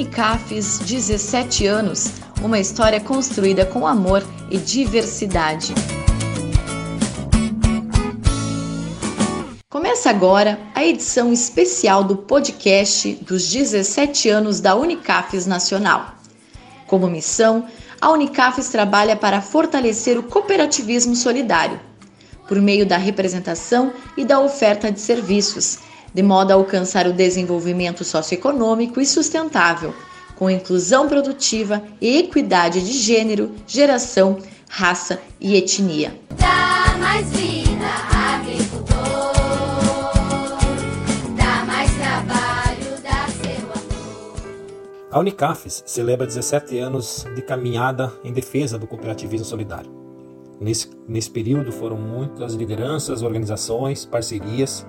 Unicafes 17 anos, uma história construída com amor e diversidade. Começa agora a edição especial do podcast dos 17 anos da Unicafes Nacional. Como missão, a Unicafes trabalha para fortalecer o cooperativismo solidário, por meio da representação e da oferta de serviços de modo a alcançar o desenvolvimento socioeconômico e sustentável, com inclusão produtiva e equidade de gênero, geração, raça e etnia. Dá mais vida, agricultor. Dá mais trabalho, dá seu amor. A Unicafes celebra 17 anos de caminhada em defesa do cooperativismo solidário. Nesse, nesse período foram muitas lideranças, organizações, parcerias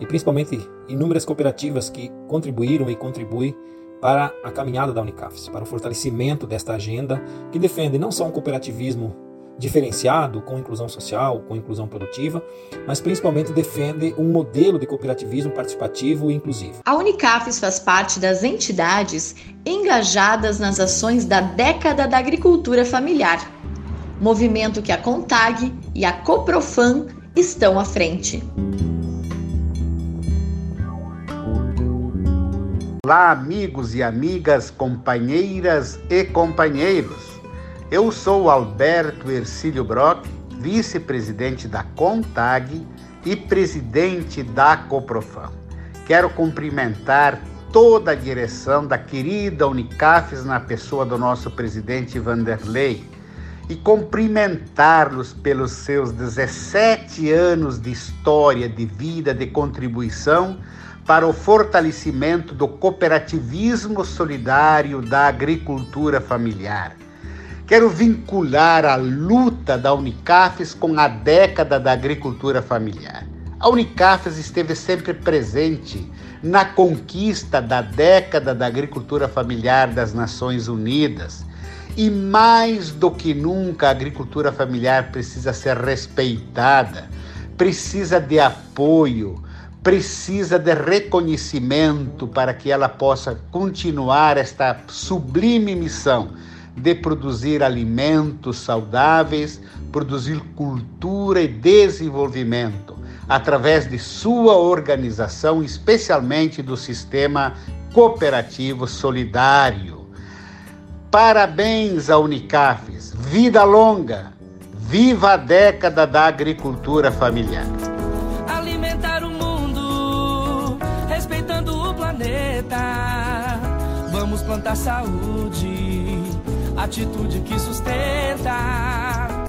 e principalmente inúmeras cooperativas que contribuíram e contribuem para a caminhada da Unicafes, para o fortalecimento desta agenda que defende não só um cooperativismo diferenciado, com inclusão social, com inclusão produtiva, mas principalmente defende um modelo de cooperativismo participativo e inclusivo. A Unicafes faz parte das entidades engajadas nas ações da década da agricultura familiar, movimento que a CONTAG e a COPROFAM estão à frente. Olá, amigos e amigas, companheiras e companheiros. Eu sou Alberto Ercílio Brock, vice-presidente da CONTAG e presidente da COPROFAM. Quero cumprimentar toda a direção da querida Unicafes na pessoa do nosso presidente Vanderlei e cumprimentá-los pelos seus 17 anos de história, de vida, de contribuição para o fortalecimento do cooperativismo solidário da agricultura familiar. Quero vincular a luta da Unicafes com a década da agricultura familiar. A Unicafes esteve sempre presente na conquista da década da agricultura familiar das Nações Unidas. E mais do que nunca, a agricultura familiar precisa ser respeitada, precisa de apoio, precisa de reconhecimento para que ela possa continuar esta sublime missão de produzir alimentos saudáveis, produzir cultura e desenvolvimento através de sua organização, especialmente do sistema cooperativo solidário. Parabéns à Unicafes, vida longa, viva a década da agricultura familiar. Plantar saúde, atitude que sustenta.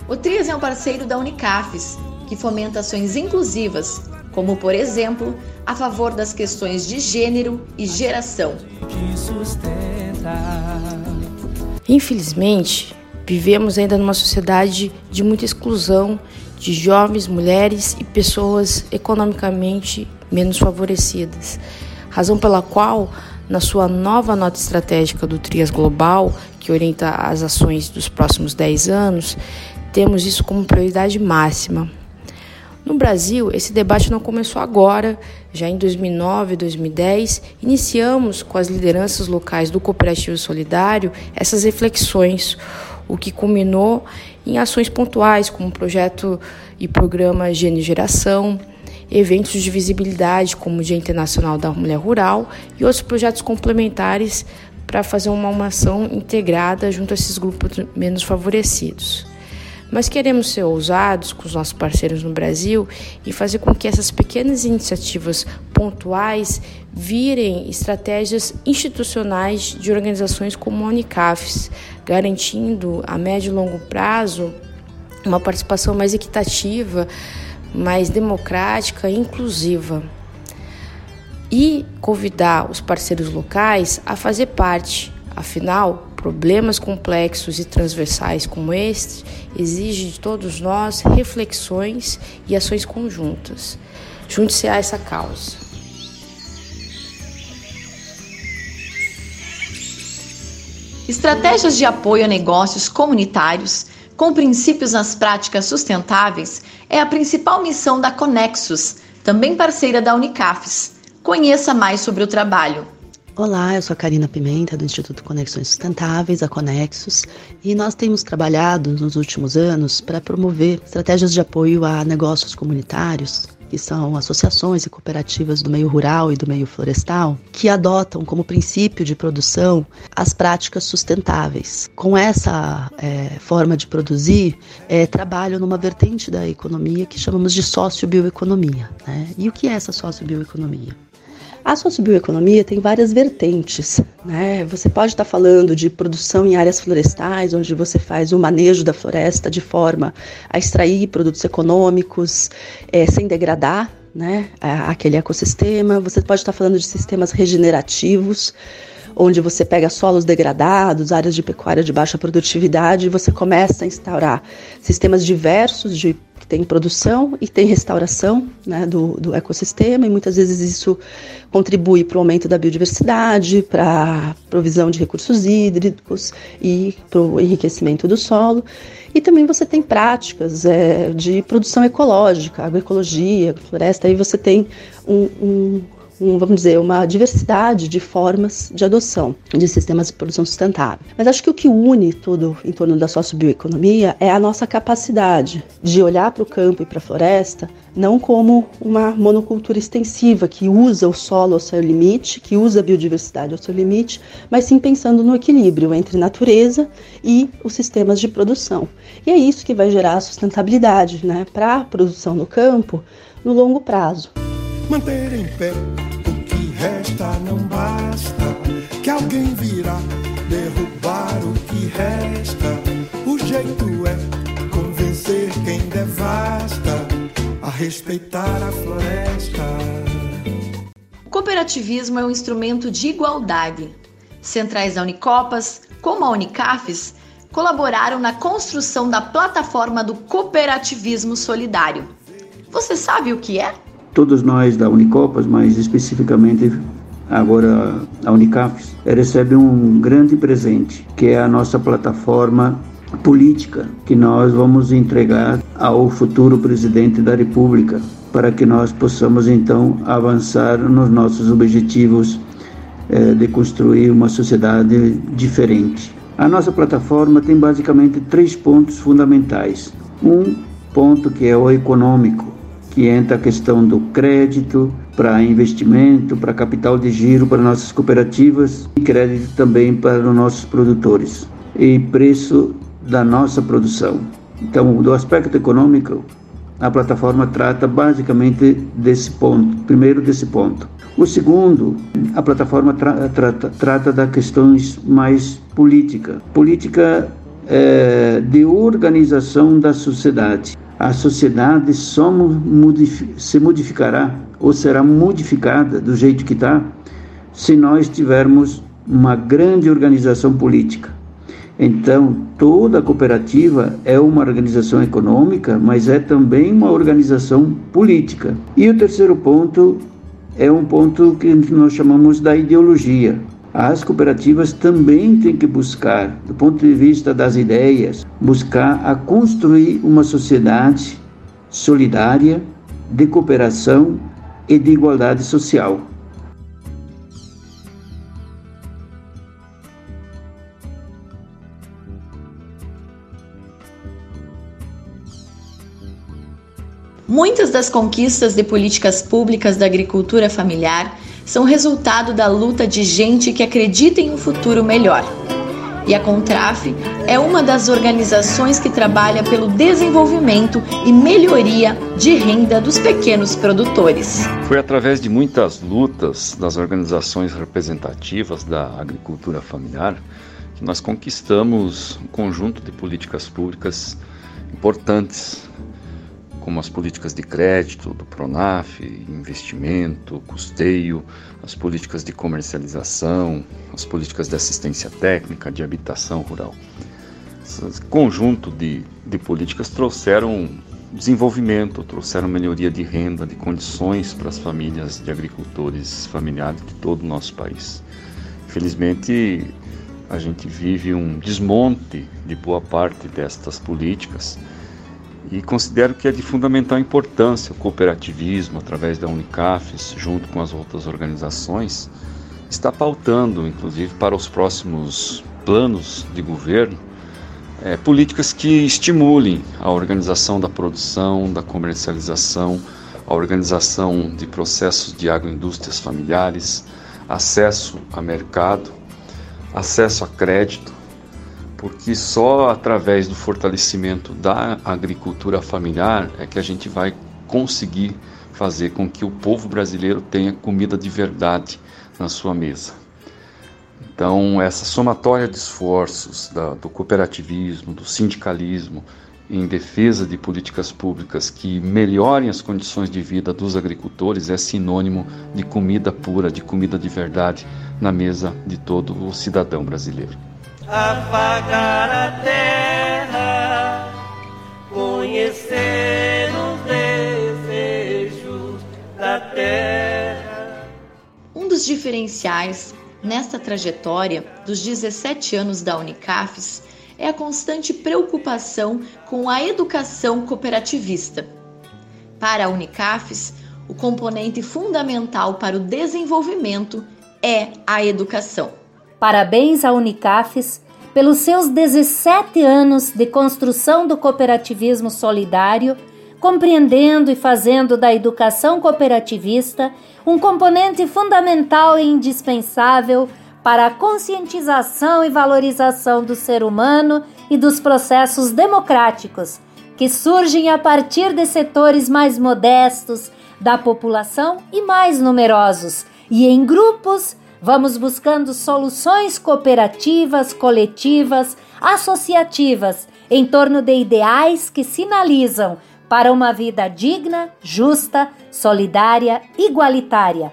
O TRIAS é um parceiro da Unicafes, que fomenta ações inclusivas, como, por exemplo, a favor das questões de gênero e geração. Infelizmente, vivemos ainda numa sociedade de muita exclusão de jovens, mulheres e pessoas economicamente menos favorecidas razão pela qual, na sua nova nota estratégica do Trias Global, que orienta as ações dos próximos 10 anos, temos isso como prioridade máxima. No Brasil, esse debate não começou agora, já em 2009 e 2010, iniciamos com as lideranças locais do Cooperativo Solidário essas reflexões, o que culminou em ações pontuais, como o projeto e programa Gênero Geração, eventos de visibilidade, como o Dia Internacional da Mulher Rural e outros projetos complementares para fazer uma, uma ação integrada junto a esses grupos menos favorecidos. Mas queremos ser ousados com os nossos parceiros no Brasil e fazer com que essas pequenas iniciativas pontuais virem estratégias institucionais de organizações como a Unicafes, garantindo a médio e longo prazo uma participação mais equitativa mais democrática e inclusiva. E convidar os parceiros locais a fazer parte. Afinal, problemas complexos e transversais como este exigem de todos nós reflexões e ações conjuntas. Junte-se a essa causa. Estratégias de apoio a negócios comunitários com princípios nas práticas sustentáveis é a principal missão da Conexus, também parceira da Unicafes. Conheça mais sobre o trabalho. Olá, eu sou a Karina Pimenta, do Instituto Conexões Sustentáveis, a Conexos, e nós temos trabalhado nos últimos anos para promover estratégias de apoio a negócios comunitários, que são associações e cooperativas do meio rural e do meio florestal, que adotam como princípio de produção as práticas sustentáveis. Com essa é, forma de produzir, é, trabalham numa vertente da economia que chamamos de sociobioeconomia. Né? E o que é essa sociobioeconomia? A sociobioeconomia tem várias vertentes. Né? Você pode estar falando de produção em áreas florestais, onde você faz o manejo da floresta de forma a extrair produtos econômicos é, sem degradar né, aquele ecossistema. Você pode estar falando de sistemas regenerativos, onde você pega solos degradados, áreas de pecuária de baixa produtividade, e você começa a instaurar sistemas diversos de tem produção e tem restauração né, do, do ecossistema, e muitas vezes isso contribui para o aumento da biodiversidade, para a provisão de recursos hídricos e para o enriquecimento do solo. E também você tem práticas é, de produção ecológica, agroecologia, floresta, aí você tem um, um um, vamos dizer, uma diversidade de formas de adoção de sistemas de produção sustentável. Mas acho que o que une tudo em torno da sociobioeconomia é a nossa capacidade de olhar para o campo e para a floresta não como uma monocultura extensiva que usa o solo ao seu limite, que usa a biodiversidade ao seu limite, mas sim pensando no equilíbrio entre natureza e os sistemas de produção. E é isso que vai gerar a sustentabilidade né, para a produção no campo no longo prazo manter em pé. Resta não basta, que alguém virá derrubar o que resta. O jeito é convencer quem devasta a respeitar a floresta. O cooperativismo é um instrumento de igualdade. Centrais da Unicopas, como a Unicafes, colaboraram na construção da plataforma do cooperativismo solidário. Você sabe o que é? Todos nós da Unicopas, mas especificamente agora a Unicafes, recebe um grande presente, que é a nossa plataforma política que nós vamos entregar ao futuro presidente da República, para que nós possamos então avançar nos nossos objetivos eh, de construir uma sociedade diferente. A nossa plataforma tem basicamente três pontos fundamentais. Um ponto que é o econômico, que entra a questão do crédito para investimento, para capital de giro para nossas cooperativas e crédito também para os nossos produtores e preço da nossa produção. Então, do aspecto econômico, a plataforma trata basicamente desse ponto, primeiro desse ponto. O segundo, a plataforma tra trata, trata das questões mais política, política é, de organização da sociedade a sociedade só modifi se modificará ou será modificada do jeito que está se nós tivermos uma grande organização política. Então, toda cooperativa é uma organização econômica, mas é também uma organização política. E o terceiro ponto é um ponto que nós chamamos da ideologia as cooperativas também têm que buscar, do ponto de vista das ideias, buscar a construir uma sociedade solidária, de cooperação e de igualdade social. Muitas das conquistas de políticas públicas da agricultura familiar são resultado da luta de gente que acredita em um futuro melhor. E a Contraf é uma das organizações que trabalha pelo desenvolvimento e melhoria de renda dos pequenos produtores. Foi através de muitas lutas das organizações representativas da agricultura familiar que nós conquistamos um conjunto de políticas públicas importantes como as políticas de crédito do Pronaf, investimento, custeio, as políticas de comercialização, as políticas de assistência técnica, de habitação rural. Esse conjunto de, de políticas trouxeram desenvolvimento, trouxeram melhoria de renda, de condições para as famílias de agricultores familiares de todo o nosso país. Infelizmente, a gente vive um desmonte de boa parte destas políticas e considero que é de fundamental importância o cooperativismo através da Unicafes, junto com as outras organizações, está pautando, inclusive, para os próximos planos de governo, é, políticas que estimulem a organização da produção, da comercialização, a organização de processos de agroindústrias familiares, acesso a mercado, acesso a crédito, porque só através do fortalecimento da agricultura familiar é que a gente vai conseguir fazer com que o povo brasileiro tenha comida de verdade na sua mesa. Então, essa somatória de esforços da, do cooperativismo, do sindicalismo, em defesa de políticas públicas que melhorem as condições de vida dos agricultores é sinônimo de comida pura, de comida de verdade na mesa de todo o cidadão brasileiro. Afagar a terra, conhecer os desejos da terra. Um dos diferenciais nesta trajetória dos 17 anos da Unicafes é a constante preocupação com a educação cooperativista. Para a Unicafes, o componente fundamental para o desenvolvimento é a educação. Parabéns à Unicafes pelos seus 17 anos de construção do cooperativismo solidário, compreendendo e fazendo da educação cooperativista um componente fundamental e indispensável para a conscientização e valorização do ser humano e dos processos democráticos que surgem a partir de setores mais modestos da população e mais numerosos, e em grupos vamos buscando soluções cooperativas, coletivas, associativas em torno de ideais que sinalizam para uma vida digna, justa, solidária, igualitária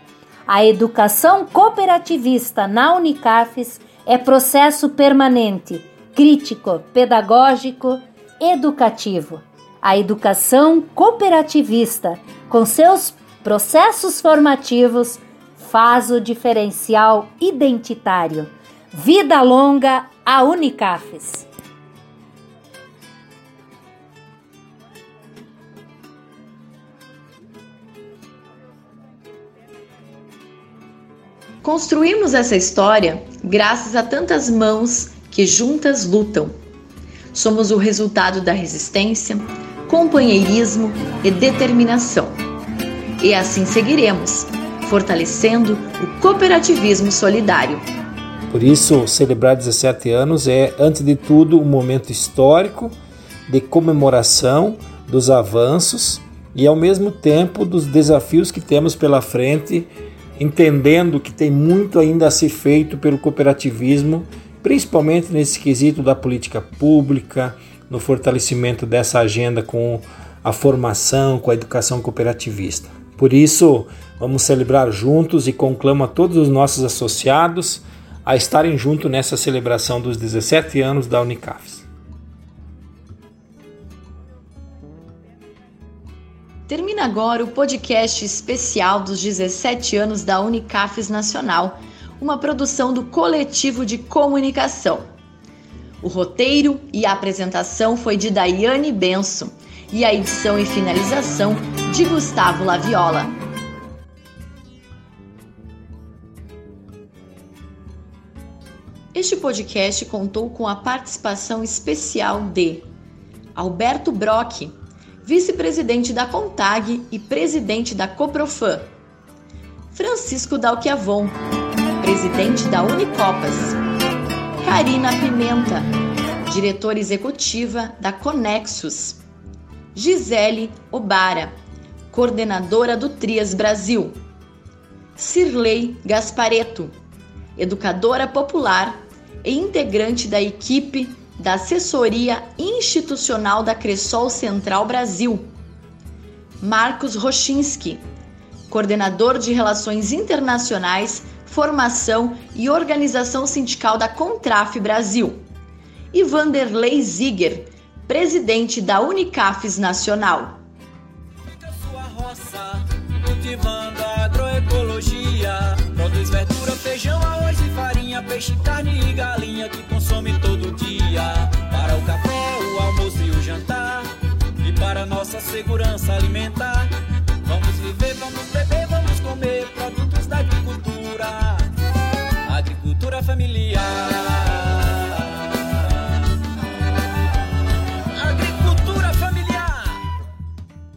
a educação cooperativista na Unicafes é processo permanente, crítico, pedagógico, educativo. A educação cooperativista, com seus processos formativos, faz o diferencial identitário. Vida longa a Unicafes. Construímos essa história graças a tantas mãos que juntas lutam. Somos o resultado da resistência, companheirismo e determinação. E assim seguiremos, fortalecendo o cooperativismo solidário. Por isso, celebrar 17 anos é, antes de tudo, um momento histórico de comemoração dos avanços e, ao mesmo tempo, dos desafios que temos pela frente entendendo que tem muito ainda a ser feito pelo cooperativismo, principalmente nesse quesito da política pública, no fortalecimento dessa agenda com a formação, com a educação cooperativista. Por isso, vamos celebrar juntos e conclamo a todos os nossos associados a estarem juntos nessa celebração dos 17 anos da Unicafes. Termina agora o podcast especial dos 17 anos da Unicafes Nacional, uma produção do Coletivo de Comunicação. O roteiro e a apresentação foi de Daiane Benson e a edição e finalização de Gustavo Laviola. Este podcast contou com a participação especial de Alberto Brock, vice-presidente da CONTAG e presidente da COPROFAN. Francisco Dalquiavon, presidente da Unicopas. Karina Pimenta, diretora executiva da Conexus. Gisele Obara, coordenadora do Trias Brasil. Cirlei Gaspareto, educadora popular integrante da equipe da Assessoria Institucional da Cressol Central Brasil. Marcos Rochinski, coordenador de Relações Internacionais, Formação e Organização Sindical da Contraf Brasil. E Vanderlei Ziger, presidente da Unicafes Nacional. peixe, carne e galinha que consome todo dia. Para o café, o almoço e o jantar. E para nossa segurança alimentar. Vamos viver, vamos beber, vamos comer produtos da agricultura. Agricultura familiar.